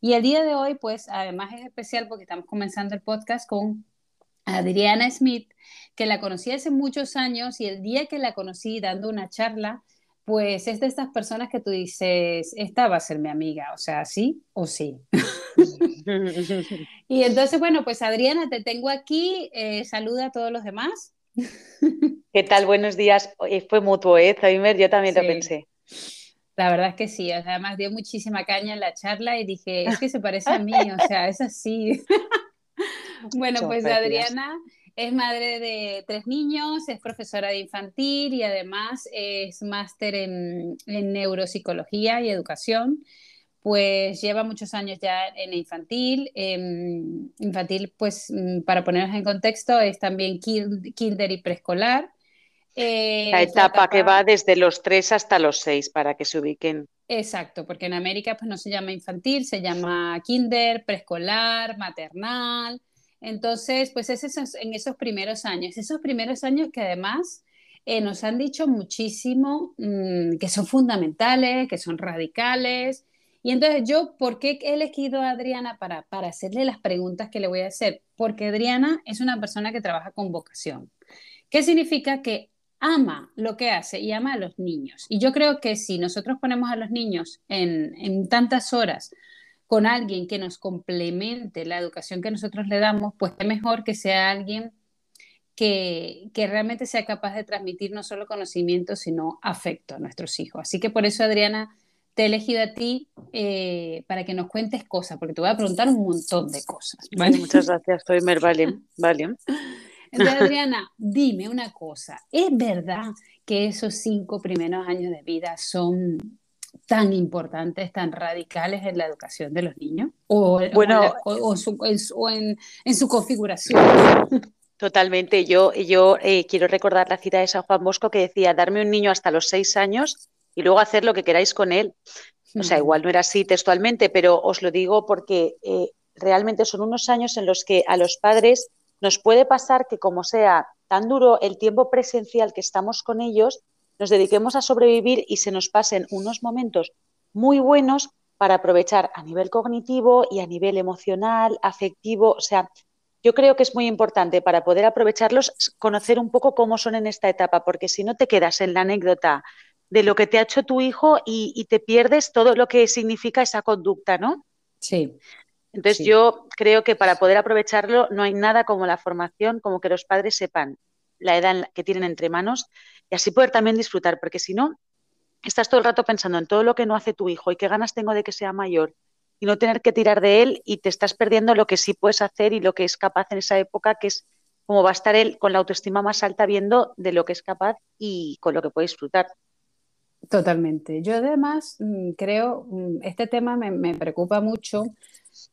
Y el día de hoy, pues además es especial porque estamos comenzando el podcast con Adriana Smith, que la conocí hace muchos años y el día que la conocí dando una charla, pues es de estas personas que tú dices, esta va a ser mi amiga, o sea, sí o sí. y entonces, bueno, pues Adriana, te tengo aquí, eh, saluda a todos los demás. ¿Qué tal? Buenos días. Fue mutuo, ¿eh? yo también lo pensé. La verdad es que sí, además dio muchísima caña en la charla y dije, es que se parece a mí, o sea, es así. bueno, pues Adriana es madre de tres niños, es profesora de infantil y además es máster en, neuropsicología y educación. Pues lleva muchos años ya en infantil. infantil, pues mm, para ponernos en contexto, es también kinder y preescolar. Eh, la etapa, que va desde los 3 hasta los 6 para que se ubiquen. Exacto, porque en América pues no se llama infantil, se llama kinder, preescolar, maternal. Entonces, pues es en esos primeros años, esos primeros años que además eh, nos han dicho muchísimo mm, que son fundamentales, que son radicales. Y entonces yo, ¿por qué he elegido a Adriana para, para hacerle las preguntas que le voy a hacer? Porque Adriana es una persona que trabaja con vocación. ¿Qué significa que ama lo que hace y ama a los niños. Y yo creo que si nosotros ponemos a los niños en, tantas horas con alguien que nos complemente la educación que nosotros le damos, pues es mejor que sea alguien que, realmente sea capaz de transmitir no solo conocimiento, sino afecto a nuestros hijos. Así que por eso, Adriana, te he elegido a ti eh, para que nos cuentes cosas, porque te voy a preguntar un montón de cosas. Muchas gracias, soy Mer, vale. vale. Entonces, Adriana, dime una cosa, ¿es verdad que esos cinco primeros años de vida son tan importantes, tan radicales en la educación de los niños? ¿O, bueno, o, en, su configuración? Totalmente. Yo, yo eh, quiero recordar la cita de San Juan Bosco que decía, darme un niño hasta los seis años y luego hacer lo que queráis con él. O sea, igual no era así textualmente, pero os lo digo porque eh, realmente son unos años en los que a los padres nos puede pasar que como sea tan duro el tiempo presencial que estamos con ellos, nos dediquemos a sobrevivir y se nos pasen unos momentos muy buenos para aprovechar a nivel cognitivo y a nivel emocional, afectivo. O sea, yo creo que es muy importante para poder aprovecharlos conocer un poco cómo son en esta etapa, porque si no te quedas en la anécdota de lo que te ha hecho tu hijo y, y te pierdes todo lo que significa esa conducta, ¿no? Sí. Entonces yo creo que para poder aprovecharlo no hay nada como la formación, como que los padres sepan la edad que tienen entre manos y así poder también disfrutar, porque si no, estás todo el rato pensando en todo lo que no hace tu hijo y qué ganas tengo de que sea mayor y no tener que tirar de él y te estás perdiendo lo que sí puedes hacer y lo que es capaz en esa época, que es como va a estar él con la autoestima más alta viendo de lo que es capaz y con lo que puede disfrutar. Totalmente. Yo además mm, creo, mm, este tema me, me preocupa mucho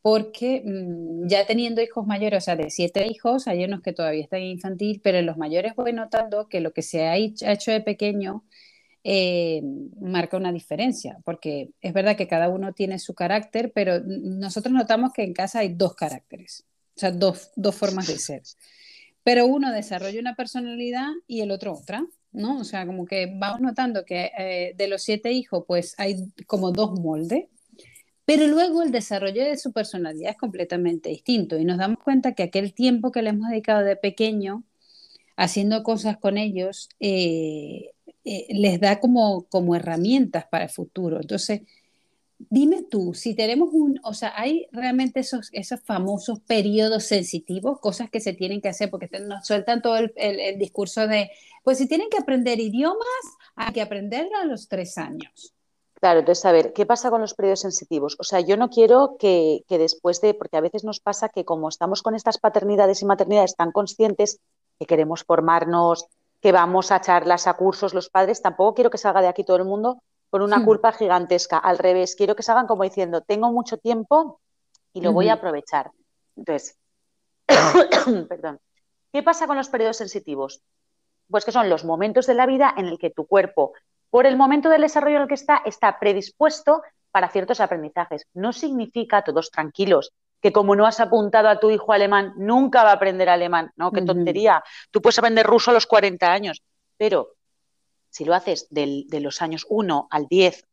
porque mm, ya teniendo hijos mayores, o sea, de siete hijos, hay unos que todavía están infantil, pero en los mayores voy notando que lo que se ha hecho de pequeño eh, marca una diferencia, porque es verdad que cada uno tiene su carácter, pero nosotros notamos que en casa hay dos caracteres, o sea, dos, dos formas de ser. Pero uno desarrolla una personalidad y el otro otra, ¿no? O sea, como que vamos notando que eh, de los siete hijos, pues hay como dos moldes pero luego el desarrollo de su personalidad es completamente distinto y nos damos cuenta que aquel tiempo que le hemos dedicado de pequeño haciendo cosas con ellos eh, eh, les da como, como herramientas para el futuro. Entonces, dime tú, si tenemos un, o sea, hay realmente esos, esos famosos periodos sensitivos, cosas que se tienen que hacer, porque nos sueltan todo el, el discurso de, pues si tienen que aprender idiomas, hay que aprenderlo a los tres años. Claro, entonces, a ver, ¿qué pasa con los periodos sensitivos? O sea, yo no quiero que, después de, porque a veces nos pasa que como estamos con estas paternidades y maternidades tan conscientes, que queremos formarnos, que vamos a charlas, a cursos los padres, tampoco quiero que salga de aquí todo el mundo con una Hmm. culpa gigantesca. Al revés, quiero que se hagan como diciendo, tengo mucho tiempo y lo voy a aprovechar. Entonces, perdón. ¿Qué pasa con los periodos sensitivos? Pues que son los momentos de la vida en el que tu cuerpo, por el momento del desarrollo en el que está, está predispuesto para ciertos aprendizajes. No significa, todos tranquilos, que como no has apuntado a tu hijo alemán, nunca va a aprender alemán. No, qué tontería. Tú puedes aprender ruso a los 40 años, pero si lo haces del- de los años 1 al 10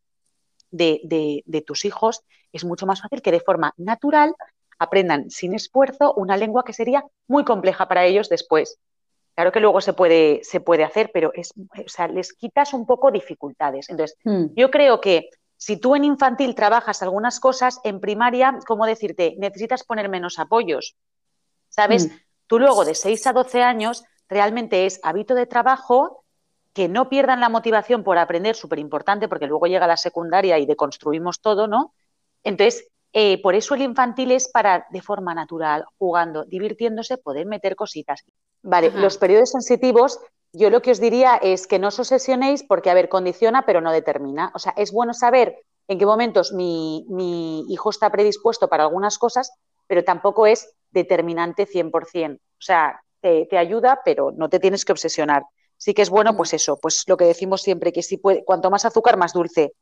de, de- de tus hijos, es mucho más fácil que de forma natural aprendan sin esfuerzo una lengua que sería muy compleja para ellos después. Claro que luego se puede, se puede hacer, pero es, o sea, les quitas un poco dificultades. Entonces, Hmm. yo creo que si tú en infantil trabajas algunas cosas, en primaria, ¿cómo decirte? Necesitas poner menos apoyos. ¿Sabes? Hmm. Tú luego de 6 a 12 años realmente es hábito de trabajo, que no pierdan la motivación por aprender, súper importante, porque luego llega la secundaria y deconstruimos todo, ¿no? Entonces, eh, por eso el infantil es para, de forma natural, jugando, divirtiéndose, poder meter cositas. Vale, Ajá. los periodos sensitivos, yo lo que os diría es que no os obsesionéis porque, a ver, condiciona, pero no determina. O sea, es bueno saber en qué momentos mi, mi hijo está predispuesto para algunas cosas, pero tampoco es determinante 100%. O sea, te, te ayuda, pero no te tienes que obsesionar. Sí que es bueno, pues eso, pues lo que decimos siempre, que si puede, cuanto más azúcar, más dulce.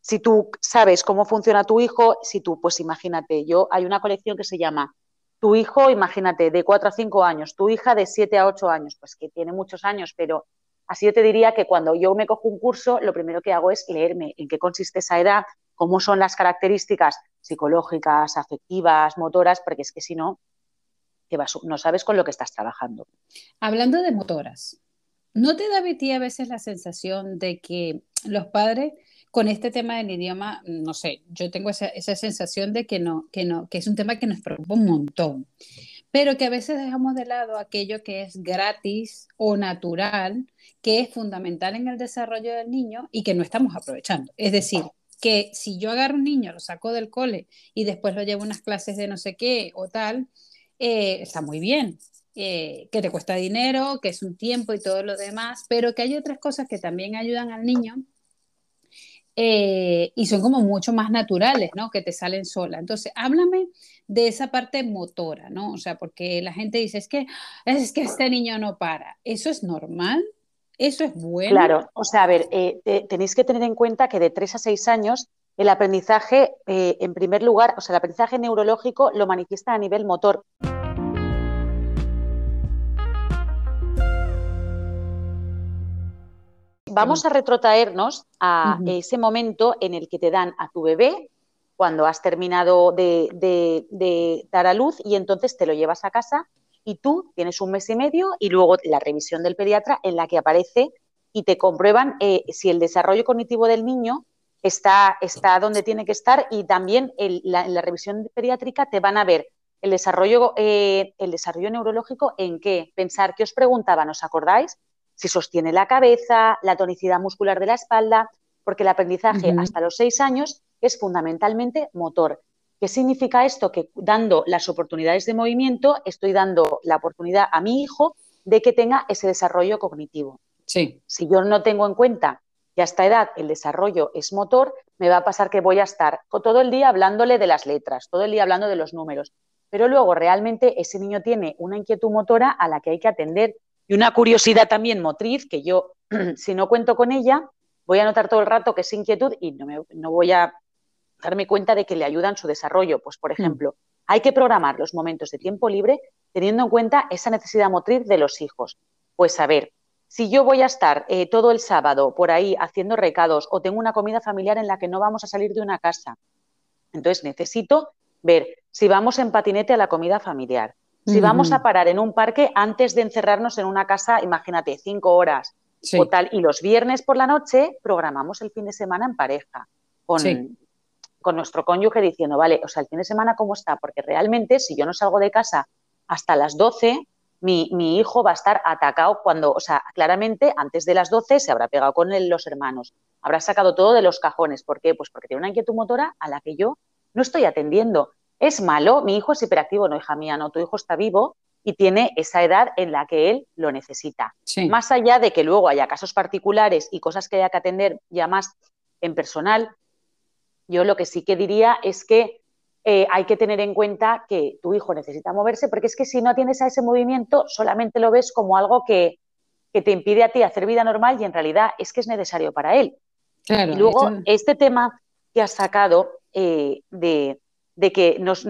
Si tú sabes cómo funciona tu hijo, si tú, pues imagínate, yo hay una colección que se llama Tu hijo, imagínate, de 4 a 5 años, tu hija de 7 a 8 años, pues que tiene muchos años, pero así yo te diría que cuando yo me cojo un curso, lo primero que hago es leerme en qué consiste esa edad, cómo son las características psicológicas, afectivas, motoras, porque es que si no, vas, no sabes con lo que estás trabajando. Hablando de motoras, ¿no te da ti a veces la sensación de que los padres con este tema del idioma, no sé, yo tengo esa, esa sensación de que no, que no, que es un tema que nos preocupa un montón, pero que a veces dejamos de lado aquello que es gratis o natural, que es fundamental en el desarrollo del niño y que no estamos aprovechando. Es decir, que si yo agarro un niño, lo saco del cole y después lo llevo a unas clases de no sé qué o tal, eh, está muy bien, eh, que te cuesta dinero, que es un tiempo y todo lo demás, pero que hay otras cosas que también ayudan al niño eh, y son como mucho más naturales, ¿no? Que te salen sola. Entonces, háblame de esa parte motora, ¿no? O sea, porque la gente dice, es que, es que este niño no para. ¿Eso es normal? ¿Eso es bueno? Claro, o sea, a ver, eh, te, tenéis que tener en cuenta que de 3 a 6 años el aprendizaje, eh, en primer lugar, o sea, el aprendizaje neurológico lo manifiesta a nivel motor. Vamos a retrotraernos a Uh -huh. ese momento en el que te dan a tu bebé cuando has terminado de, de, de, dar a luz y entonces te lo llevas a casa y tú tienes un mes y medio y luego la revisión del pediatra en la que aparece y te comprueban eh, si el desarrollo cognitivo del niño está, está donde tiene que estar y también el, la, en la revisión pediátrica te van a ver el desarrollo, eh, el desarrollo neurológico en qué. Pensar que os preguntaban, ¿os acordáis? Si sostiene la cabeza, la tonicidad muscular de la espalda, porque el aprendizaje uh -huh. hasta los seis años es fundamentalmente motor. ¿Qué significa esto? Que dando las oportunidades de movimiento, estoy dando la oportunidad a mi hijo de que tenga ese desarrollo cognitivo. Sí. Si yo no tengo en cuenta que a esta edad el desarrollo es motor, me va a pasar que voy a estar todo el día hablándole de las letras, todo el día hablando de los números. Pero luego realmente ese niño tiene una inquietud motora a la que hay que atender y una curiosidad también motriz que yo, si no cuento con ella, voy a notar todo el rato que es inquietud y no, me, no voy a darme cuenta de que le ayudan su desarrollo. Pues, por ejemplo, mm. hay que programar los momentos de tiempo libre teniendo en cuenta esa necesidad motriz de los hijos. Pues, a ver, si yo voy a estar eh, todo el sábado por ahí haciendo recados o tengo una comida familiar en la que no vamos a salir de una casa, entonces necesito ver si vamos en patinete a la comida familiar, si uh -huh. vamos a parar en un parque antes de encerrarnos en una casa, imagínate, cinco horas sí. o tal. Y los viernes por la noche programamos el fin de semana en pareja con, sí. con nuestro cónyuge diciendo, vale, o sea, el fin de semana cómo está, porque realmente si yo no salgo de casa hasta las 12, mi, mi hijo va a estar atacado cuando, o sea, claramente antes de las 12 se habrá pegado con él, los hermanos, habrá sacado todo de los cajones. ¿Por qué? Pues porque tiene una inquietud motora a la que yo no estoy atendiendo. ¿Es malo? Mi hijo es hiperactivo, no, hija mía, no, tu hijo está vivo y tiene esa edad en la que él lo necesita. Sí. Más allá de que luego haya casos particulares y cosas que haya que atender ya más en personal. Yo lo que sí que diría es que eh, hay que tener en cuenta que tu hijo necesita moverse, porque es que si no tienes a ese movimiento, solamente lo ves como algo que, te impide a ti hacer vida normal y en realidad es que es necesario para él. y luego, este tema que has sacado eh, de, que nos,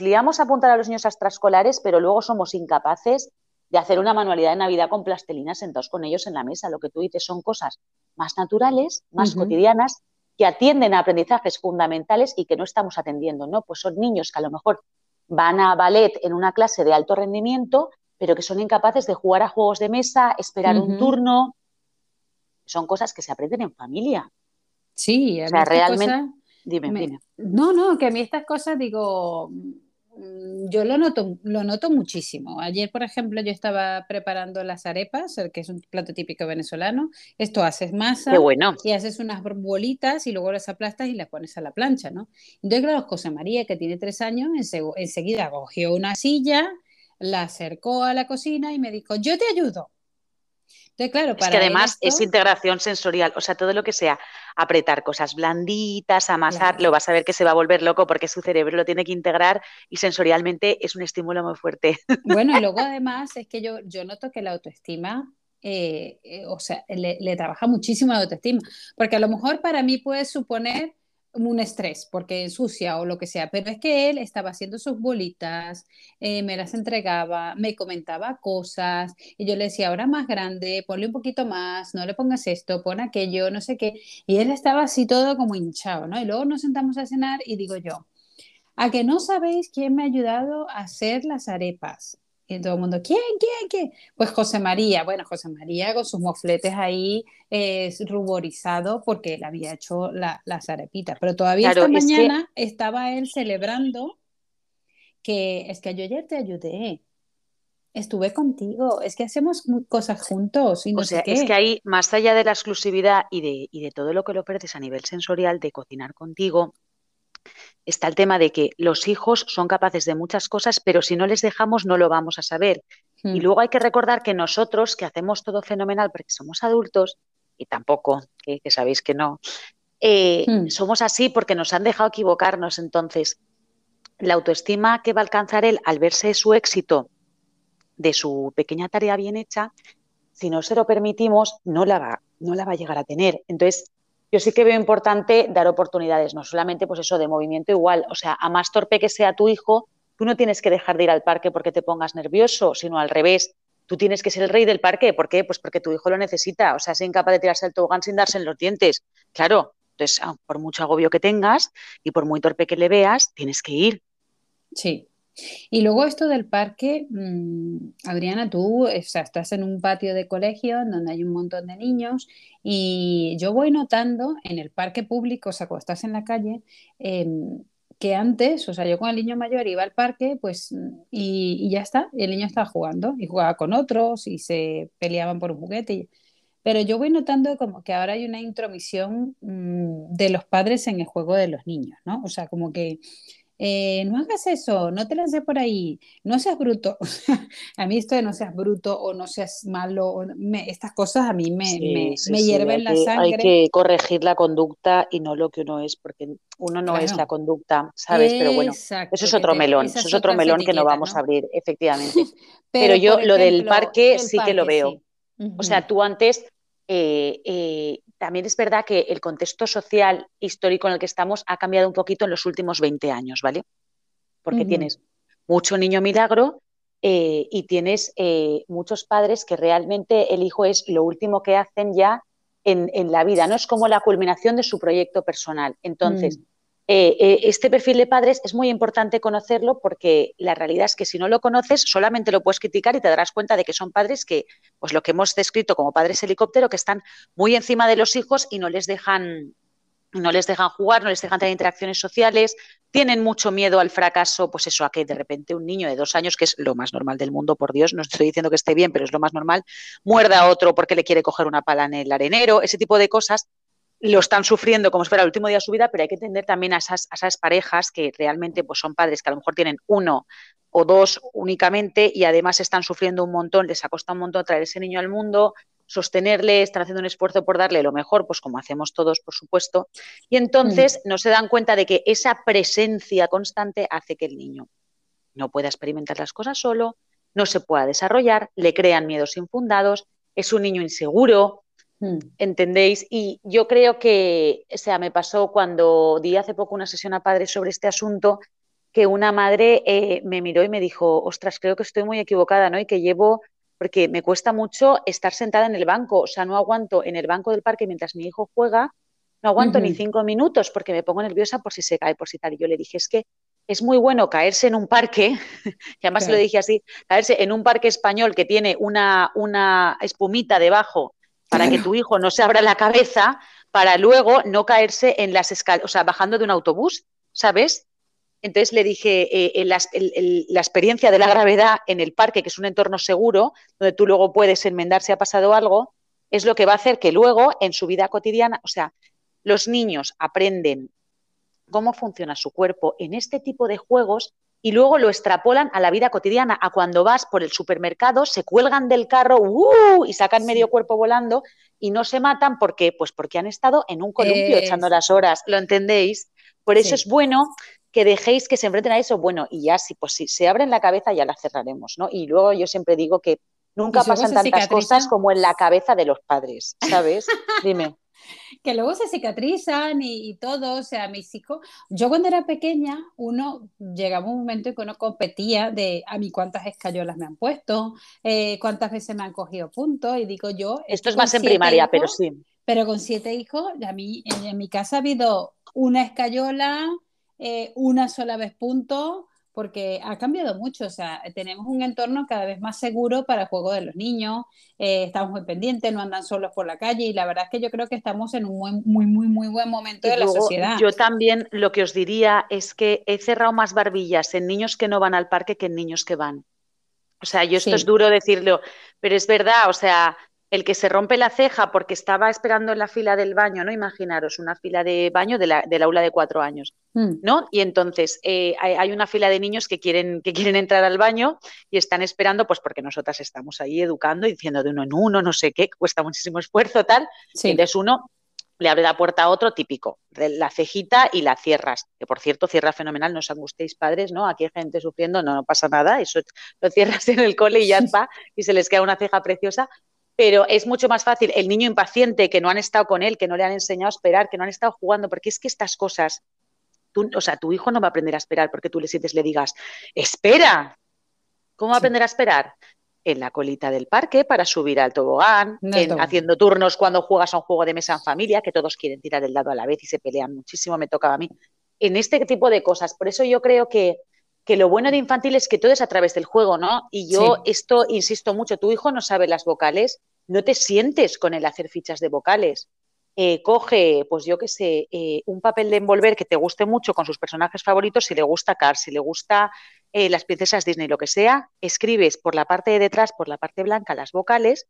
liamos a apuntar a los niños a extraescolares, pero luego somos incapaces de hacer una manualidad de Navidad con plastilina sentados con ellos en la mesa. Lo que tú dices son cosas más naturales, más cotidianas, que atienden a aprendizajes fundamentales y que no estamos atendiendo, ¿no? Pues son niños que a lo mejor van a ballet en una clase de alto rendimiento, pero que son incapaces de jugar a juegos de mesa, esperar un turno. Son cosas que se aprenden en familia. Sí, o sea, realmente. Dime, dime. No, no, que a mí estas cosas digo, Mm, yo lo noto, lo noto muchísimo. Ayer, por ejemplo, yo estaba preparando las arepas, que es un plato típico venezolano. Esto haces masa bueno. y haces unas bolitas y luego las aplastas y las pones a la plancha, ¿no? Entonces, claro, José María, que tiene tres años, enseguida cogió una silla, la acercó a la cocina y me dijo, yo te ayudo claro, es que además es integración sensorial, o sea, todo lo que sea apretar cosas blanditas, amasar, lo vas a ver que se va a volver loco porque su cerebro lo tiene que integrar y sensorialmente es un estímulo muy fuerte. Bueno, y luego además es que yo, yo noto que la autoestima eh, eh, o sea, le, le, trabaja muchísimo la autoestima, porque a lo mejor para mí puede suponer un estrés porque ensucia o lo que sea, pero es que él estaba haciendo sus bolitas, eh, me las entregaba, me comentaba cosas y yo le decía, ahora más grande, ponle un poquito más, no le pongas esto, pon aquello, no sé qué, y él estaba así todo como hinchado, ¿no? Y luego nos sentamos a cenar y digo yo, a que no sabéis quién me ha ayudado a hacer las arepas. Y todo el mundo, ¿quién, quién, quién? Pues José María, bueno, José María con sus mofletes ahí es ruborizado porque él había hecho la, las arepitas, pero todavía esta mañana estaba él celebrando que es que yo ayer te ayudé, estuve contigo, es que hacemos cosas juntos y no o sea, Es que ahí, más allá de la exclusividad y de, y de todo lo que le ofreces a nivel sensorial de cocinar contigo, está el tema de que los hijos son capaces de muchas cosas, pero si no les dejamos no lo vamos a saber. Y hmm. luego hay que recordar que nosotros, que hacemos todo fenomenal porque somos adultos, y tampoco, que, sabéis que no, eh, hmm. somos así porque nos han dejado equivocarnos. Entonces, la autoestima que va a alcanzar él al verse su éxito de su pequeña tarea bien hecha, si no se lo permitimos, no la va, no la va a llegar a tener. Entonces, yo sí que veo importante dar oportunidades, no solamente pues eso de movimiento igual, o sea, a más torpe que sea tu hijo, tú no tienes que dejar de ir al parque porque te pongas nervioso, sino al revés. Tú tienes que ser el rey del parque. ¿Por qué? Pues porque tu hijo lo necesita. O sea, es incapaz de tirarse el tobogán sin darse en los dientes. Claro, entonces, ah, por mucho agobio que tengas y por muy torpe que le veas, tienes que ir. Sí, y luego esto del parque, mm, Adriana, tú estás en un patio de colegio donde hay un montón de niños y yo voy notando en el parque público, o sea, cuando estás en la calle, em, que antes, o sea, yo con el niño mayor iba al parque, pues, y, ya está, el niño estaba jugando y jugaba con otros y se peleaban por un juguete. Pero yo voy notando como que ahora hay una intromisión mm, de los padres en el juego de los niños, ¿no? O sea, como que eh, no hagas eso, no te lances por ahí, no seas bruto. a mí esto de no seas bruto o no seas malo, estas cosas a mí me, me, hierven la sangre. Hay que corregir la conducta y no lo que uno es, porque uno no es la conducta, ¿sabes? Pero bueno, eso es otro melón, eso es otro melón que no vamos a abrir, efectivamente. Pero, yo lo del parque sí que lo veo. O sea, tú antes eh, eh, también es verdad que el contexto social histórico en el que estamos ha cambiado un poquito en los últimos 20 años, ¿vale? Porque tienes mucho niño milagro eh, y tienes muchos padres que realmente el hijo es lo último que hacen ya en, la vida, no es como la culminación de su proyecto personal. Entonces, mm. Eh, eh, este perfil de padres es muy importante conocerlo porque la realidad es que si no lo conoces solamente lo puedes criticar y te darás cuenta de que son padres que, pues lo que hemos descrito como padres helicóptero, que están muy encima de los hijos y no les dejan no les dejan jugar, no les dejan tener interacciones sociales, tienen mucho miedo al fracaso, pues eso, a que de repente un niño de dos años, que es lo más normal del mundo, por Dios, no estoy diciendo que esté bien, pero es lo más normal, muerda a otro porque le quiere coger una pala en el arenero, ese tipo de cosas, lo están sufriendo como si fuera el último día de su vida, pero hay que entender también a esas, esas parejas que realmente pues, son padres que a lo mejor tienen uno o dos únicamente y además están sufriendo un montón, les ha costado un montón traer ese niño al mundo, sostenerle, están haciendo un esfuerzo por darle lo mejor, pues como hacemos todos, por supuesto, y entonces mm. no se dan cuenta de que esa presencia constante hace que el niño no pueda experimentar las cosas solo, no se pueda desarrollar, le crean miedos infundados, es un niño inseguro. ¿Entendéis? Y yo creo que, o sea, me pasó cuando di hace poco una sesión a padres sobre este asunto, que una madre eh, me miró y me dijo, ostras, creo que estoy muy equivocada, ¿no? Y que llevo porque me cuesta mucho estar sentada en el banco, o sea, no aguanto en el banco del parque mientras mi hijo juega, no aguanto ni cinco minutos porque me pongo nerviosa por si se cae, por si tal. Y yo le dije, es que es muy bueno caerse en un parque, y además se lo dije así, caerse en un parque español que tiene una, una espumita debajo para que tu hijo no se abra la cabeza, para luego no caerse en las escaleras, o sea, bajando de un autobús, ¿sabes? Entonces le dije, eh, la, experiencia de la gravedad en el parque, que es un entorno seguro, donde tú luego puedes enmendar si ha pasado algo, es lo que va a hacer que luego en su vida cotidiana, o sea, los niños aprenden cómo funciona su cuerpo en este tipo de juegos y luego lo extrapolan a la vida cotidiana, a cuando vas por el supermercado, se cuelgan del carro ¡uh! y sacan medio cuerpo volando y no se matan porque, pues porque han estado en un columpio echando las horas, ¿lo entendéis? Por eso es bueno que dejéis que se enfrenten a eso, bueno, y ya si, pues, si se abren la cabeza ya la cerraremos, ¿no? Y luego yo siempre digo que nunca pasan tantas cosas como en la cabeza de los padres, ¿sabes? Dime. Que luego se cicatrizan y, todo, o sea, mis hijos, yo cuando era pequeña, uno llegaba un momento en que uno competía de a mí cuántas escayolas me han puesto, eh, cuántas veces me han cogido puntos, y digo yo... Esto es más en primaria, pero sí. Pero con siete hijos, a mí, en mi casa ha habido una escayola, eh, una sola vez punto, porque ha cambiado mucho. O sea, tenemos un entorno cada vez más seguro para el juego de los niños, eh, estamos muy pendientes, no andan solos por la calle y la verdad es que yo creo que estamos en un muy, muy, muy, muy buen momento de la sociedad. Yo también lo que os diría es que he cerrado más barbillas en niños que no van al parque que en niños que van. O sea, yo esto es duro decirlo, pero es verdad, o sea, el que se rompe la ceja porque estaba esperando en la fila del baño, ¿no? Imaginaros, una fila de baño de la, del aula de cuatro años, mm. ¿no? Y entonces eh, hay, una fila de niños que quieren, que quieren entrar al baño y están esperando, pues porque nosotras estamos ahí educando y diciendo de uno en uno, no sé qué, cuesta muchísimo esfuerzo, tal. Y entonces uno le abre la puerta a otro típico, la cejita y la cierras, que por cierto cierra fenomenal, no os angustéis padres, ¿no? Aquí hay gente sufriendo, no, no pasa nada, eso lo cierras en el cole y ya está, y se les queda una ceja preciosa, pero es mucho más fácil el niño impaciente que no han estado con él, que no le han enseñado a esperar, que no han estado jugando, porque es que estas cosas, o sea, tu hijo no va a aprender a esperar porque tú le sientes, le digas, espera. ¿Cómo va a aprender a esperar? En la colita del parque para subir al tobogán, haciendo turnos cuando juegas a un juego de mesa en familia, que todos quieren tirar el dado a la vez y se pelean muchísimo, me tocaba a mí. En este tipo de cosas. Por eso yo creo que que lo bueno de infantil es que todo es a través del juego, ¿no? Y yo esto insisto mucho, tu hijo no sabe las vocales, no te sientes con él hacer fichas de vocales. Eh, coge, pues yo qué sé, eh, un papel de envolver que te guste mucho con sus personajes favoritos, si le gusta Cars, si le gusta eh, las princesas Disney, lo que sea, escribes por la parte de detrás, por la parte blanca, las vocales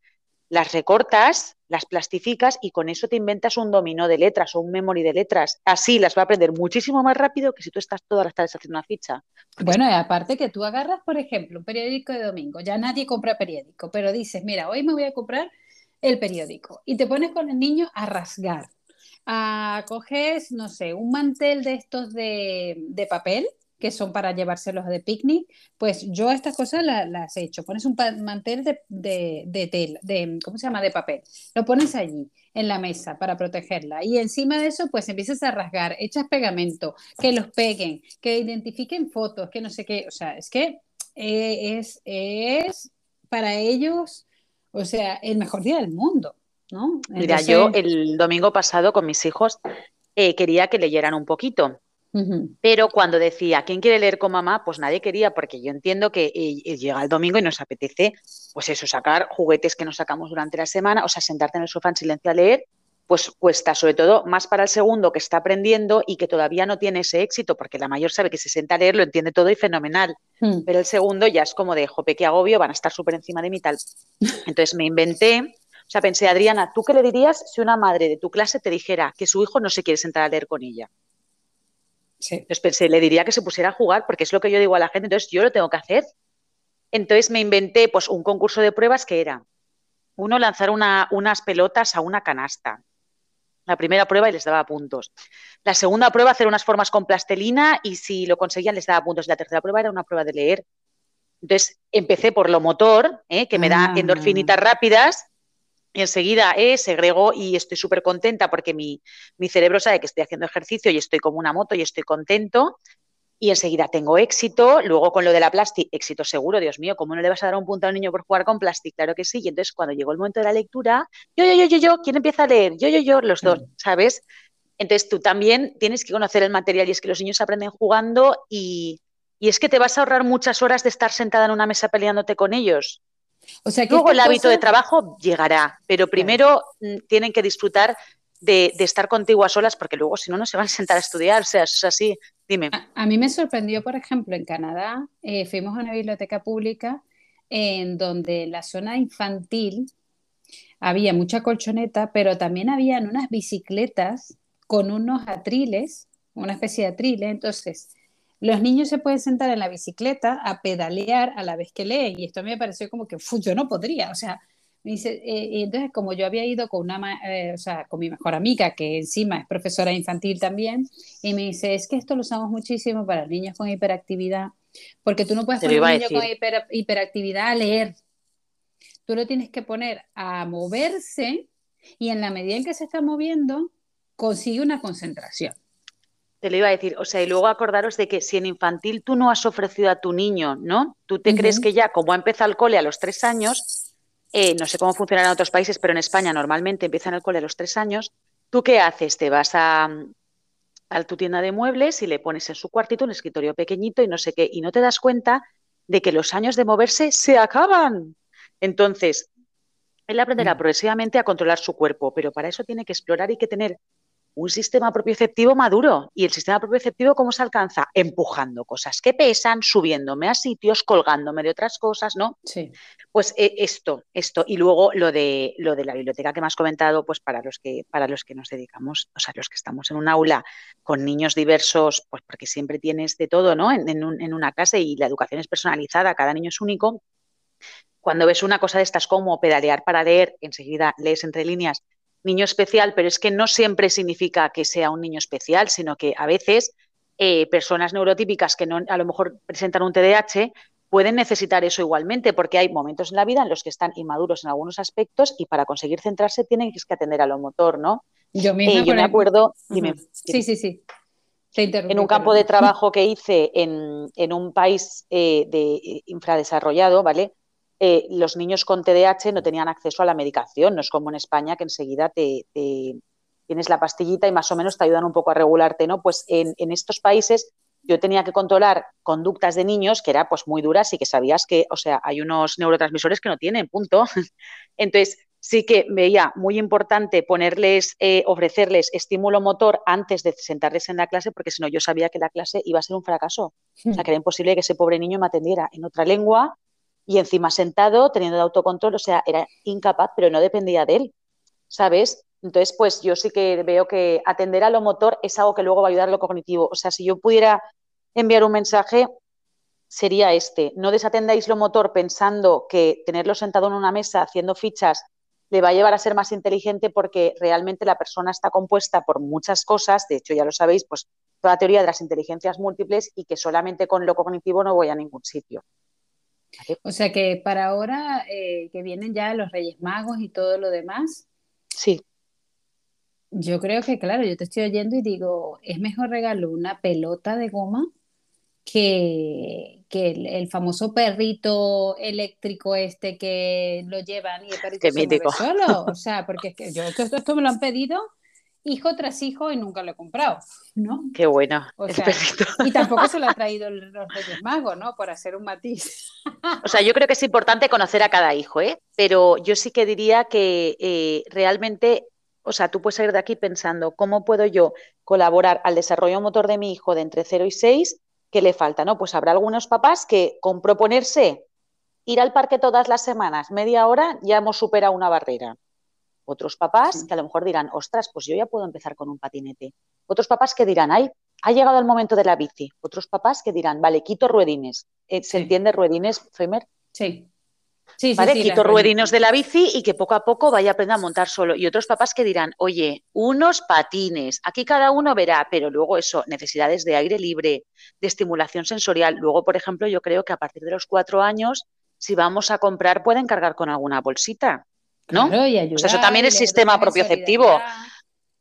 las recortas, las plastificas y con eso te inventas un dominó de letras o un memory de letras. Así las va a aprender muchísimo más rápido que si tú estás todas las tardes haciendo una ficha. Bueno, y aparte que tú agarras, por ejemplo, un periódico de domingo, ya nadie compra periódico, pero dices, mira, hoy me voy a comprar el periódico y te pones con el niño a rasgar. A, coges, no sé, un mantel de estos de, de papel que son para llevárselos de picnic, pues yo estas cosas las he hecho. Pones un mantel de, de, de tela, de, ¿cómo se llama? De papel. Lo pones allí, en la mesa, para protegerla. Y encima de eso, pues empiezas a rasgar, echas pegamento, que los peguen, que identifiquen fotos, que no sé qué. O sea, es que eh, es, es para ellos, o sea, el mejor día del mundo. ¿no? Mira, yo el domingo pasado con mis hijos eh, quería que leyeran un poquito pero cuando decía, ¿quién quiere leer con mamá? Pues nadie quería, porque yo entiendo que eh, eh, llega el domingo y nos apetece, pues eso, sacar juguetes que nos sacamos durante la semana, o sea, sentarte en el sofá en silencio a leer, pues cuesta, sobre todo más para el segundo que está aprendiendo y que todavía no tiene ese éxito, porque la mayor sabe que se sienta a leer, lo entiende todo y fenomenal. Hmm. Pero el segundo ya es como de, jope, qué agobio, van a estar súper encima de mí tal. Entonces me inventé, o sea, pensé, Adriana, ¿tú qué le dirías si una madre de tu clase te dijera que su hijo no se quiere sentar a leer con ella? Entonces pensé, le diría que se pusiera a jugar, porque es lo que yo digo a la gente, entonces yo lo tengo que hacer. Entonces me inventé pues un concurso de pruebas que era, uno lanzar unas pelotas a una canasta. La primera prueba y les daba puntos. La segunda prueba, hacer unas formas con plastelina y si lo conseguían les daba puntos. La tercera prueba era una prueba de leer. Entonces empecé por lo motor, ¿eh? que me da ah. endorfinitas rápidas, enseguida eh, segrego y estoy súper contenta porque mi, mi, cerebro sabe que estoy haciendo ejercicio y estoy como una moto y estoy contento y enseguida tengo éxito. Luego con lo de la plastic, éxito seguro, Dios mío, ¿cómo no le vas a dar un punto a un niño por jugar con plastic? Claro que sí. Y entonces cuando llegó el momento de la lectura, yo, yo, yo, yo, yo, ¿quién empieza a leer? Yo, yo, yo, los dos, ¿sabes? Entonces tú también tienes que conocer el material y es que los niños aprenden jugando y, y es que te vas a ahorrar muchas horas de estar sentada en una mesa peleándote con ellos. O sea, que Luego el hábito de trabajo llegará, pero primero mm, tienen que disfrutar de, estar contigo a solas porque luego si no, no se van a sentar a estudiar. O sea, es así. Dime. A, mí me sorprendió, por ejemplo, en Canadá, eh, fuimos a una biblioteca pública en donde en la zona infantil había mucha colchoneta, pero también habían unas bicicletas con unos atriles, una especie de atriles. Entonces, los niños se pueden sentar en la bicicleta a pedalear a la vez que leen. Y esto a mí me pareció como que yo no podría. O sea, me dice, eh, y entonces como yo había ido con una, eh, o sea, con mi mejor amiga, que encima es profesora infantil también, y me dice, es que esto lo usamos muchísimo para niños con hiperactividad, porque tú no puedes poner a un niño con hiperactividad a leer. Tú lo tienes que poner a moverse y en la medida en que se está moviendo, consigue una concentración. Te lo iba a decir, o sea, y luego acordaros de que si en infantil tú no has ofrecido a tu niño, ¿no? Tú te crees que ya, como ha empezado el cole a los tres años, eh, no sé cómo funciona en otros países, pero en España normalmente empiezan el cole a los tres años. ¿Tú qué haces? Te vas a, a tu tienda de muebles y le pones en su cuartito un escritorio pequeñito y no sé qué, y no te das cuenta de que los años de moverse se acaban. Entonces, él aprenderá mm. progresivamente a controlar su cuerpo, pero para eso tiene que explorar y que tener un sistema propioceptivo maduro. ¿Y el sistema propioceptivo cómo se alcanza? Empujando cosas que pesan, subiéndome a sitios, colgándome de otras cosas, ¿no? Sí. Pues eh, esto, esto. Y luego lo de, lo de la biblioteca que me has comentado, pues para los que, para los que nos dedicamos, o sea, los que estamos en un aula con niños diversos, pues porque siempre tienes de todo, ¿no? En, en una clase y la educación es personalizada, cada niño es único. Cuando ves una cosa de estas como pedalear para leer, enseguida lees entre líneas niño especial, pero es que no siempre significa que sea un niño especial, sino que a veces eh, personas neurotípicas que no, a lo mejor presentan un TDAH pueden necesitar eso igualmente, porque hay momentos en la vida en los que están inmaduros en algunos aspectos y para conseguir centrarse tienen que atender a lo motor, ¿no? Yo, misma eh, me acuerdo, dime, Sí, sí, sí. En un campo de trabajo que hice en, en un país eh, de infradesarrollado, ¿vale? Eh, los niños con TDAH no tenían acceso a la medicación, no es como en España que enseguida te, tienes la pastillita y más o menos te ayudan un poco a regularte, ¿no? Pues en, estos países yo tenía que controlar conductas de niños que eran pues muy duras y que sabías que, o sea, hay unos neurotransmisores que no tienen, punto. Entonces, sí que veía muy importante ponerles, eh, ofrecerles estímulo motor antes de sentarles en la clase, porque si no yo sabía que la clase iba a ser un fracaso. O sea, que era imposible que ese pobre niño me atendiera en otra lengua y encima sentado, teniendo de autocontrol, o sea, era incapaz, pero no dependía de él, ¿sabes? Entonces, pues yo sí que veo que atender a lo motor es algo que luego va a ayudar a lo cognitivo. O sea, si yo pudiera enviar un mensaje, sería este. No desatendáis lo motor pensando que tenerlo sentado en una mesa haciendo fichas le va a llevar a ser más inteligente porque realmente la persona está compuesta por muchas cosas. De hecho, ya lo sabéis, pues toda la teoría de las inteligencias múltiples y que solamente con lo cognitivo no voy a ningún sitio. O sea que para ahora eh, que vienen ya los Reyes Magos y todo lo demás. Sí. Yo creo que, claro, yo te estoy oyendo y digo, es mejor regalo una pelota de goma que, que el, famoso perrito eléctrico este que lo llevan y el perrito se solo. O sea, porque es que yo esto me lo han pedido hijo tras hijo y nunca lo he comprado, ¿no? Qué bueno, Y tampoco se lo ha traído los Reyes Magos, ¿no? Por hacer un matiz. O sea, yo creo que es importante conocer a cada hijo, ¿eh? Pero yo sí que diría que eh, realmente, o sea, tú puedes salir de aquí pensando, ¿cómo puedo yo colaborar al desarrollo motor de mi hijo de entre 0 y 6? ¿Qué le falta? ¿No? Pues habrá algunos papás que con proponerse ir al parque todas las semanas, media hora, ya hemos superado una barrera. Otros papás que a lo mejor dirán, ostras, pues yo ya puedo empezar con un patinete. Otros papás que dirán, ay, ha llegado el momento de la bici. Otros papás que dirán, vale, quito ruedines. Eh, ¿Se entiende ruedines, Femer? Sí. Sí, ¿vale? Quito ruedinos de la bici y que poco a poco vaya a aprender a montar solo. Y otros papás que dirán, oye, unos patines, aquí cada uno verá, pero luego eso, necesidades de aire libre, de estimulación sensorial. Luego, por ejemplo, yo creo que a partir de los cuatro años, si vamos a comprar, pueden cargar con alguna bolsita, ¿no? eso también es sistema propioceptivo.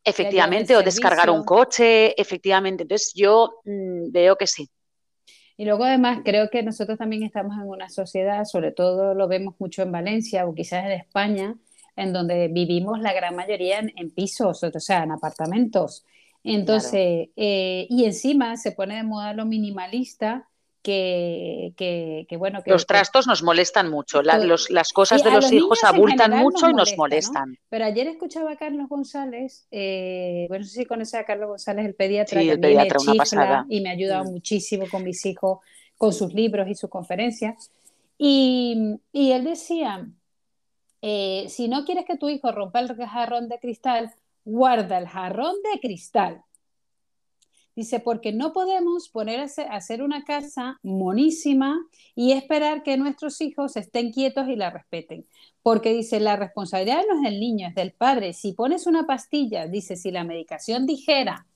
Efectivamente, o descargar un coche, efectivamente. Entonces, yo mm, veo que sí. Y luego además creo que nosotros también estamos en una sociedad, sobre todo lo vemos mucho en Valencia o quizás en España, en donde vivimos la gran mayoría en, pisos, o sea, en apartamentos. Entonces, eh, y encima se pone de moda lo minimalista que, bueno... Que, los trastos nos molestan mucho, las cosas de los, hijos abultan mucho y nos molestan. Pero ayer escuchaba a Carlos González, eh, bueno, no sé si conoces a Carlos González, el pediatra, sí, el pediatra, una pasada. y me ha ayudado mm. muchísimo con mis hijos, con sus libros y sus conferencias. Y, él decía, eh, si no quieres que tu hijo rompa el jarrón de cristal, guarda el jarrón de cristal Dice, porque no podemos poner a hacer una casa monísima y esperar que nuestros hijos estén quietos y la respeten. Porque dice, la responsabilidad no es del niño, es del padre. Si pones una pastilla, dice, si la medicación dijera,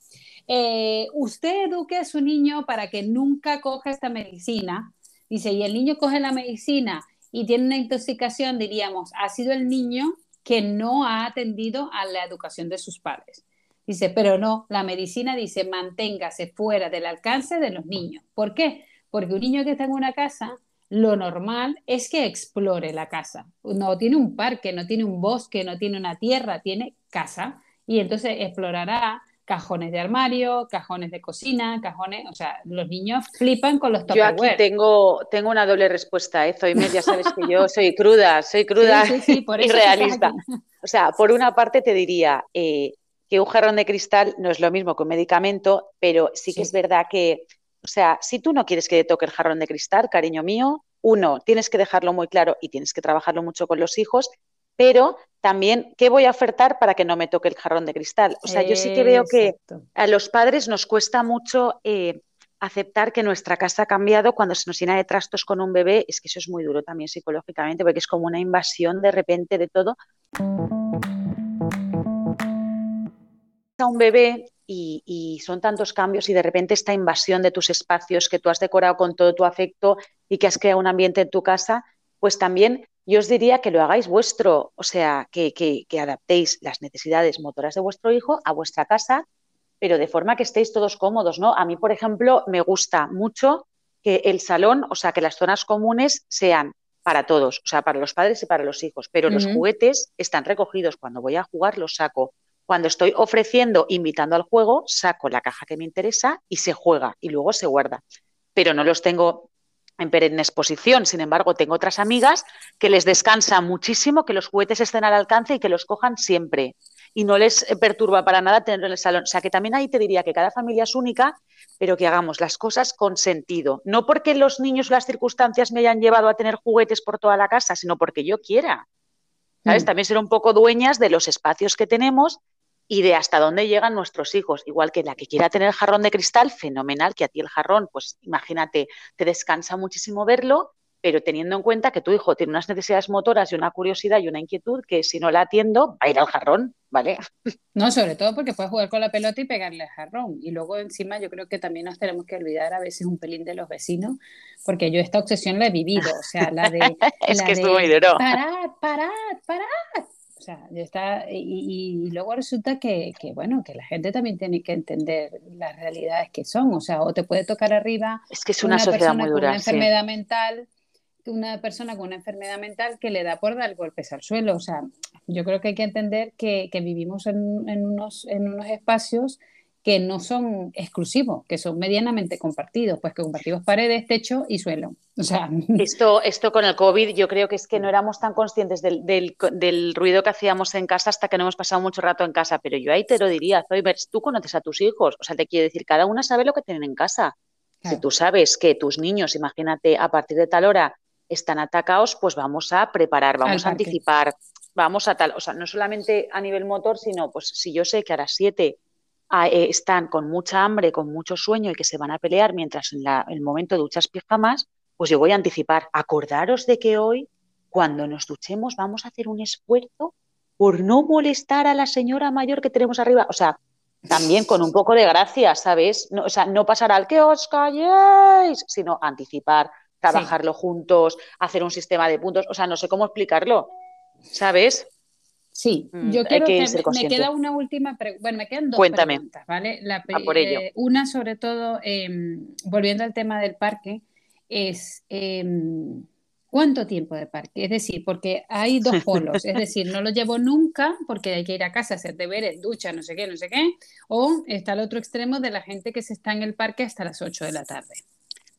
eh, usted eduque a su niño para que nunca coja esta medicina, dice, y el niño coge la medicina y tiene una intoxicación, diríamos, ha sido el niño que no ha atendido a la educación de sus padres. Dice, pero no, la medicina dice manténgase fuera del alcance de los niños. ¿Por qué? Porque un niño que está en una casa, lo normal es que explore la casa. No tiene un parque, no tiene un bosque, no tiene una tierra, tiene casa. Y entonces explorará cajones de armario, cajones de cocina, cajones, o sea, los niños flipan con los Yo aquí tengo, tengo una doble respuesta, ¿eh? Zoime, ya sabes que yo soy cruda, soy cruda y realista. O sea, por una parte te diría, eh, que un jarrón de cristal no es lo mismo que un medicamento, pero sí que es verdad que, o sea, si tú no quieres que te toque el jarrón de cristal, cariño mío, uno, tienes que dejarlo muy claro y tienes que trabajarlo mucho con los hijos, pero también, ¿qué voy a ofertar para que no me toque el jarrón de cristal? O sea, yo sí que veo que a los padres nos cuesta mucho eh, aceptar que nuestra casa ha cambiado cuando se nos llena de trastos con un bebé, es que eso es muy duro también psicológicamente, porque es como una invasión de repente de todo a un bebé y, son tantos cambios y de repente esta invasión de tus espacios que tú has decorado con todo tu afecto y que has creado un ambiente en tu casa, pues también yo os diría que lo hagáis vuestro, o sea, que, que adaptéis las necesidades motoras de vuestro hijo a vuestra casa, pero de forma que estéis todos cómodos, ¿no? A mí, por ejemplo, me gusta mucho que el salón, o sea, que las zonas comunes sean para todos, o sea, para los padres y para los hijos, pero los juguetes están recogidos. Cuando voy a jugar los saco. Cuando estoy ofreciendo, invitando al juego, saco la caja que me interesa y se juega y luego se guarda. Pero no los tengo en perenne exposición. Sin embargo, tengo otras amigas que les descansa muchísimo que los juguetes estén al alcance y que los cojan siempre. Y no les perturba para nada tenerlo en el salón. O sea que también ahí te diría que cada familia es única, pero que hagamos las cosas con sentido. No porque los niños o las circunstancias me hayan llevado a tener juguetes por toda la casa, sino porque yo quiera. ¿Sabes? Mm. También ser un poco dueñas de los espacios que tenemos y de hasta dónde llegan nuestros hijos. Igual que la que quiera tener el jarrón de cristal, fenomenal, que a ti el jarrón, pues imagínate, te descansa muchísimo verlo, pero teniendo en cuenta que tu hijo tiene unas necesidades motoras y una curiosidad y una inquietud que si no la atiendo, va a ir al jarrón, ¿vale? No, sobre todo porque puedes jugar con la pelota y pegarle al jarrón. Y luego encima yo creo que también nos tenemos que olvidar a veces un pelín de los vecinos, porque yo esta obsesión la he vivido, o sea, la de... es que estuvo muy duro. Parad, parad, parad, o sea, ya está, y, luego resulta que, bueno, que la gente también tiene que entender las realidades que son, o sea, o te puede tocar arriba. Es que es una, sociedad muy dura. Con una enfermedad mental, una persona con una enfermedad mental que le da por dar golpes al suelo. O sea, yo creo que hay que entender que, vivimos en, en, unos, en unos espacios que no son exclusivos, que son medianamente compartidos, pues que compartimos paredes, techo y suelo. O sea... esto, esto con el COVID yo creo que es que no éramos tan conscientes del, del, ruido que hacíamos en casa hasta que no hemos pasado mucho rato en casa, pero yo ahí te lo diría, Zoibers, tú conoces a tus hijos, o sea, te quiero decir, cada una sabe lo que tienen en casa. Si tú sabes que tus niños, imagínate, a partir de tal hora están atacados, pues vamos a preparar, vamos a anticipar, vamos a tal, o sea, no solamente a nivel motor, sino pues si yo sé que a las 7 eh, están con mucha hambre, con mucho sueño y que se van a pelear mientras en el momento de duchas pijamas, pues yo voy a anticipar. Acordaros de que hoy cuando nos duchemos vamos a hacer un esfuerzo por no molestar a la señora mayor que tenemos arriba. O sea, también con un poco de gracia, ¿sabes? No, o sea, no pasar al que os calléis, sino anticipar, trabajarlo juntos, hacer un sistema de puntos. O sea, no sé cómo explicarlo, ¿sabes? Sí, mm, yo creo que, me queda una última pregunta. Bueno, me quedan dos preguntas, ¿vale? La, eh, una, sobre todo, em, volviendo al tema del parque, es em, ¿cuánto tiempo de parque? Es decir, porque hay dos polos, es decir, no lo llevo nunca porque hay que ir a casa, hacer deberes, ducha, no sé qué, no sé qué, o está al otro extremo de la gente que se está en el parque hasta las 8 de la tarde.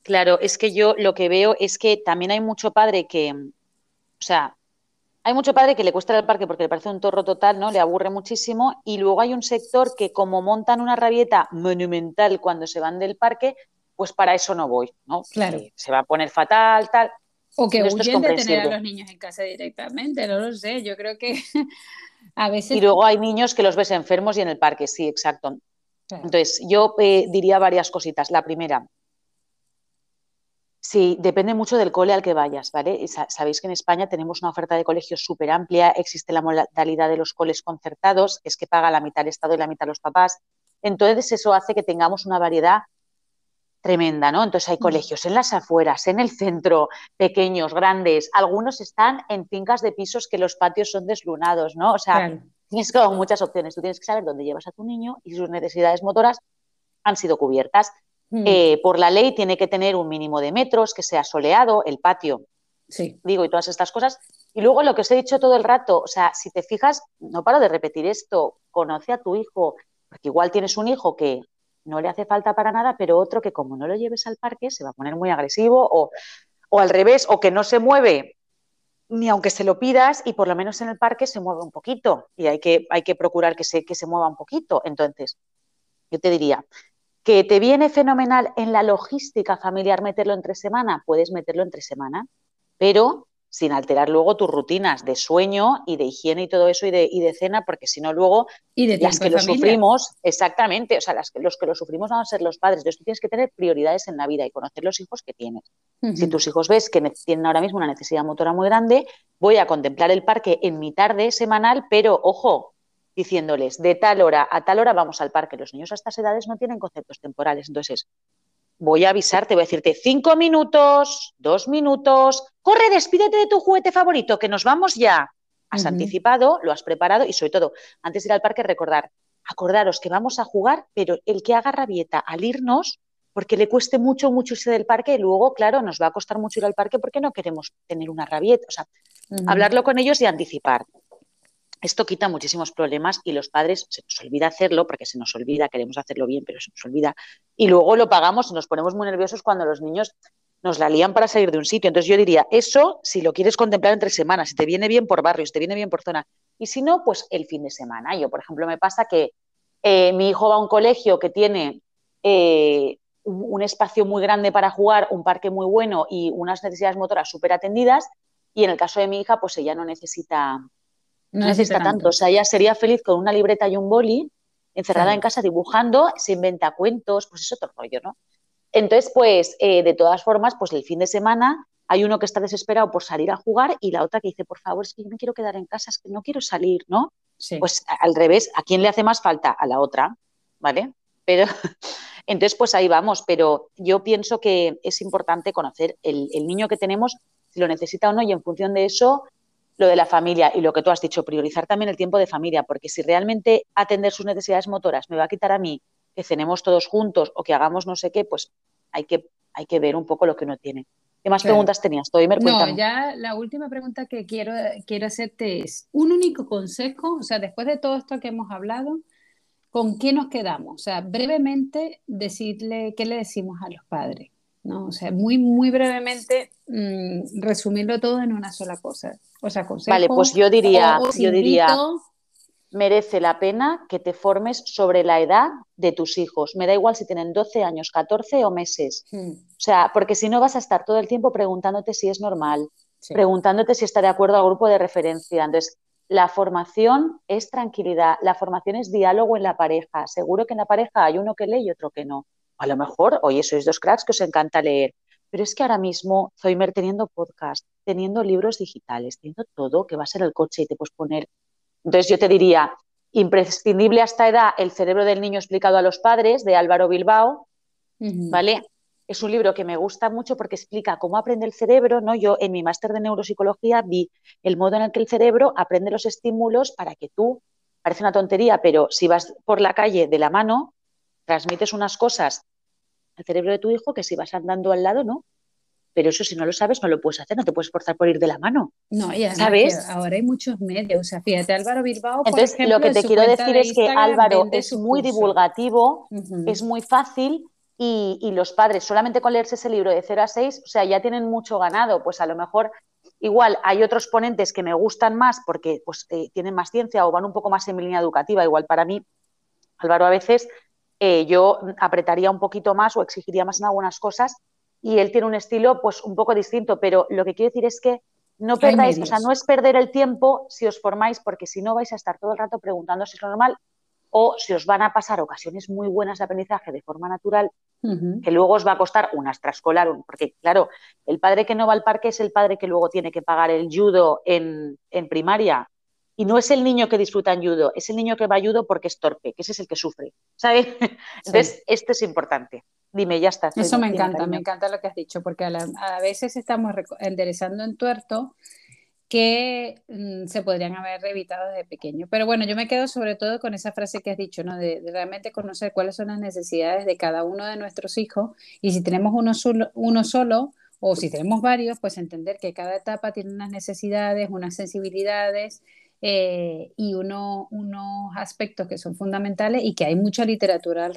Claro, es que yo lo que veo es que también hay mucho padre que, o sea, hay mucho padre que le cuesta al parque porque le parece un torro total, ¿no? Le aburre muchísimo. Y luego hay un sector que, como montan una rabieta monumental cuando se van del parque, pues para eso no voy, ¿no? Claro. se va a poner fatal, tal. O que huyen de tener a los niños en casa directamente, no lo sé. Yo creo que a veces. Y luego hay niños que los ves enfermos y en el parque, sí, exacto. Entonces, yo eh, diría varias cositas. La primera, Sí, depende mucho del cole al que vayas, ¿vale? Sabéis que en España tenemos una oferta de colegios súper amplia, existe la modalidad de los coles concertados, es que paga la mitad el Estado y la mitad los papás. Entonces eso hace que tengamos una variedad tremenda, ¿no? Entonces hay colegios en las afueras, en el centro, pequeños, grandes, algunos están en fincas de pisos que los patios son deslunados, ¿no? O sea, tienes como muchas opciones, tú tienes que saber dónde llevas a tu niño y sus necesidades motoras han sido cubiertas. Mm. Eh, por la ley tiene que tener un mínimo de metros, que sea soleado, el patio, sí. digo, y todas estas cosas. Y luego lo que os he dicho todo el rato, o sea, si te fijas, no paro de repetir esto, conoce a tu hijo, porque igual tienes un hijo que no le hace falta para nada, pero otro que como no lo lleves al parque se va a poner muy agresivo o, o al revés, o que no se mueve ni aunque se lo pidas y por lo menos en el parque se mueve un poquito y hay que, hay que procurar que se, que se mueva un poquito. Entonces, yo te diría, ¿Que te viene fenomenal en la logística familiar meterlo entre semana? Puedes meterlo entre semana, pero sin alterar luego tus rutinas de sueño y de higiene y todo eso y de, y de cena, porque si no luego ¿Y de las que lo sufrimos, exactamente, o sea, las los que lo sufrimos van a ser los padres. Entonces tú tienes que tener prioridades en la vida y conocer los hijos que tienes. Si tus hijos ves que tienen ahora mismo una necesidad motora muy grande, voy a contemplar el parque en mi tarde semanal, pero ojo, diciéndoles de tal hora a tal hora vamos al parque. Los niños a estas edades no tienen conceptos temporales. Entonces, voy a avisarte, voy a decirte cinco minutos, dos minutos, corre, despídete de tu juguete favorito, que nos vamos ya. Has anticipado, lo has preparado y sobre todo, antes de ir al parque, recordar, acordaros que vamos a jugar, pero el que haga rabieta al irnos, porque le cueste mucho, mucho irse del parque y luego, claro, nos va a costar mucho ir al parque porque no queremos tener una rabieta. O sea, hablarlo con ellos y anticipar. Esto quita muchísimos problemas y los padres se nos olvida hacerlo porque se nos olvida, queremos hacerlo bien, pero se nos olvida. Y luego lo pagamos y nos ponemos muy nerviosos cuando los niños nos la lían para salir de un sitio. Entonces yo diría, eso si lo quieres contemplar entre semanas, si te viene bien por barrio, si te viene bien por zona. Y si no, pues el fin de semana. Yo, por ejemplo, me pasa que eh, mi hijo va a un colegio que tiene eh, un espacio muy grande para jugar, un parque muy bueno y unas necesidades motoras súper atendidas. Y en el caso de mi hija, pues ella no necesita no necesita tanto. O sea, ella sería feliz con una libreta y un boli, encerrada en casa dibujando, se inventa cuentos, pues es otro rollo, ¿no? Entonces, pues, eh, de todas formas, pues el fin de semana hay uno que está desesperado por salir a jugar y la otra que dice, por favor, es que yo me quiero quedar en casa, es que no quiero salir, ¿no? Pues al revés, ¿a quién le hace más falta? A la otra, ¿vale? Pero entonces, pues ahí vamos, pero yo pienso que es importante conocer el, el niño que tenemos, si lo necesita o no, y en función de eso, lo de la familia y lo que tú has dicho, priorizar también el tiempo de familia, porque si realmente atender sus necesidades motoras me va a quitar a mí que cenemos todos juntos o que hagamos no sé qué, pues hay que, hay que ver un poco lo que uno tiene. ¿Qué más preguntas tenías? no, ya la última pregunta que quiero, quiero hacerte es, un único consejo, o sea, después de todo esto que hemos hablado, ¿con qué nos quedamos? O sea, brevemente decirle, ¿qué le decimos a los padres? ¿No? O sea, muy, muy brevemente, mm, resumirlo todo en una sola cosa. O sea, vale, pues yo diría, yo diría, merece la pena que te formes sobre la edad de tus hijos. Me da igual si tienen 12 años, 14 o meses. Hmm. O sea, porque si no vas a estar todo el tiempo preguntándote si es normal, preguntándote si está de acuerdo al grupo de referencia. Entonces, la formación es tranquilidad, la formación es diálogo en la pareja. Seguro que en la pareja hay uno que lee y otro que no. A lo mejor, oye, sois dos cracks que os encanta leer. pero es que ahora mismo, Zoimer, teniendo podcast, teniendo libros digitales, teniendo todo, que va a ser el coche y te puedes poner. Entonces yo te diría, imprescindible a esta edad, El cerebro del niño explicado a los padres, de Álvaro Bilbao, ¿vale? Es un libro que me gusta mucho porque explica cómo aprende el cerebro, ¿no? Yo en mi máster de neuropsicología vi el modo en el que el cerebro aprende los estímulos para que tú, parece una tontería, pero si vas por la calle de la mano, transmites unas cosas al cerebro de tu hijo que si vas andando al lado, no. Pero eso si no lo sabes, no lo puedes hacer, no te puedes forzar por ir de la mano. No, ya ¿sabes? Ahora hay muchos medios. O sea, fíjate, Álvaro Bilbao. Entonces, lo que te quiero decir es que Álvaro es muy divulgativo, es muy fácil y, y, los padres, solamente con leerse ese libro de 0 a 6, o sea, ya tienen mucho ganado. Pues a lo mejor, igual hay otros ponentes que me gustan más porque pues, eh, tienen más ciencia o van un poco más en mi línea educativa. Igual para mí, Álvaro a veces eh, yo apretaría un poquito más o exigiría más en algunas cosas y él tiene un estilo pues un poco distinto, pero lo que quiero decir es que no perdáis, o sea, no es perder el tiempo si os formáis, porque si no vais a estar todo el rato preguntando si es normal o si os van a pasar ocasiones muy buenas de aprendizaje de forma natural, que luego os va a costar un extraescolar, porque claro, el padre que no va al parque es el padre que luego tiene que pagar el judo en, en primaria y no es el niño que disfruta en judo, es el niño que va a judo porque es torpe, que ese es el que sufre, ¿sabes? Entonces, esto es importante. Dime, ya está. Eso me encanta, me encanta lo que has dicho, porque a, veces estamos enderezando en tuerto que mm, se podrían haber evitado desde pequeño. Pero bueno, yo me quedo sobre todo con esa frase que has dicho, ¿no? De, realmente conocer cuáles son las necesidades de cada uno de nuestros hijos y si tenemos uno solo, uno solo o si tenemos varios, pues entender que cada etapa tiene unas necesidades, unas sensibilidades eh, y uno, unos aspectos que son fundamentales y que hay mucha literatura al,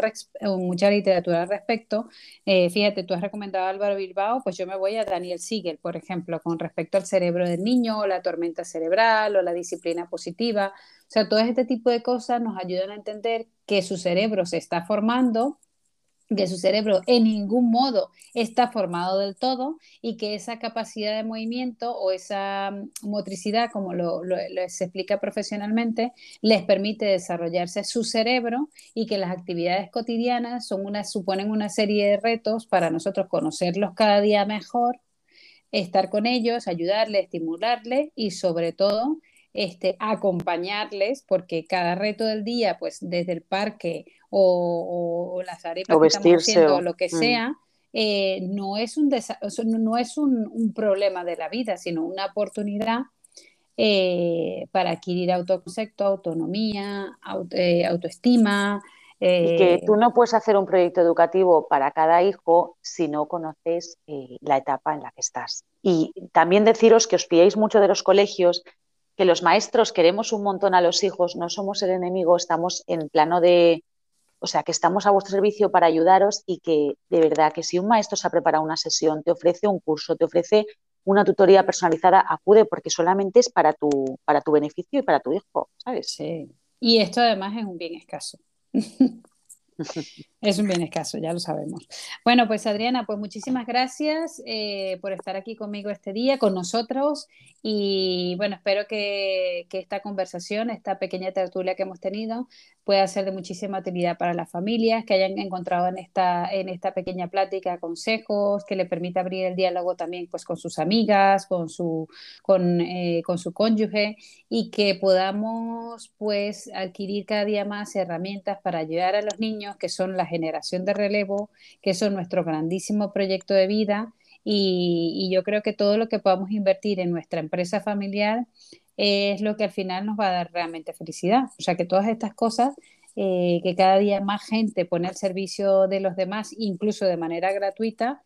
mucha literatura al respecto. Eh, fíjate, tú has recomendado a Álvaro Bilbao, pues yo me voy a Daniel Siegel, por ejemplo, con respecto al cerebro del niño, la tormenta cerebral o la disciplina positiva. O sea, todo este tipo de cosas nos ayudan a entender que su cerebro se está formando que su cerebro en ningún modo está formado del todo y que esa capacidad de movimiento o esa mm, motricidad, como lo, se explica profesionalmente, les permite desarrollarse su cerebro y que las actividades cotidianas son una, suponen una serie de retos para nosotros conocerlos cada día mejor, estar con ellos, ayudarles, estimularles y sobre todo este, acompañarles, porque cada reto del día, pues desde el parque o, las arepas que estamos haciendo, o lo que mm. sea, eh, no es, un, no es un, problema de la vida, sino una oportunidad eh, para adquirir autoconcepto, autonomía, eh, autoestima. Y que tú no puedes hacer un proyecto educativo para cada hijo si no conoces la etapa en la que estás. Y también deciros que os pilláis mucho de los colegios que los maestros queremos un montón a los hijos, no somos el enemigo, estamos en plano de, o sea, que estamos a vuestro servicio para ayudaros y que de verdad que si un maestro se ha preparado una sesión, te ofrece un curso, te ofrece una tutoría personalizada, acude porque solamente es para tu, para tu beneficio y para tu hijo, ¿sabes? Sí. Y esto además es un bien escaso. Es un bien escaso, ya lo sabemos. Bueno, pues Adriana, pues muchísimas gracias eh, por estar aquí conmigo este día, con nosotros. Y bueno, espero que, que, esta conversación, esta pequeña tertulia que hemos tenido, pueda ser de muchísima utilidad para las familias, que hayan encontrado en esta, en esta pequeña plática consejos, que le permita abrir el diálogo también pues, con sus amigas, con su, con, eh, con su cónyuge y que podamos pues adquirir cada día más herramientas para ayudar a los niños, que son la generación de relevo, que son nuestro grandísimo proyecto de vida. Y, y yo creo que todo lo que podamos invertir en nuestra empresa familiar es lo que al final nos va a dar realmente felicidad. O sea que todas estas cosas eh, que cada día más gente pone al servicio de los demás, incluso de manera gratuita,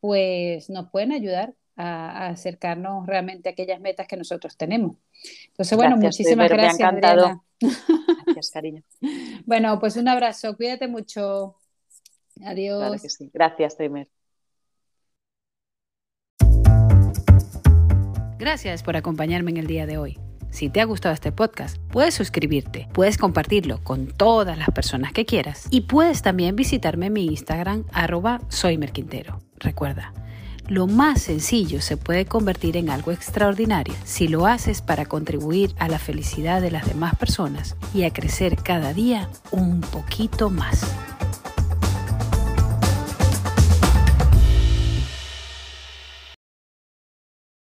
pues nos pueden ayudar a, acercarnos realmente a aquellas metas que nosotros tenemos. Entonces, bueno, muchísimas gracias. Adriana. Gracias, cariño. bueno, pues un abrazo, cuídate mucho. Adiós. Gracias, Teimer. Gracias por acompañarme en el día de hoy. Si te ha gustado este podcast, puedes suscribirte, puedes compartirlo con todas las personas que quieras y puedes también visitarme en mi Instagram arroba soymerquintero. Recuerda, lo más sencillo se puede convertir en algo extraordinario si lo haces para contribuir a la felicidad de las demás personas y a crecer cada día un poquito más.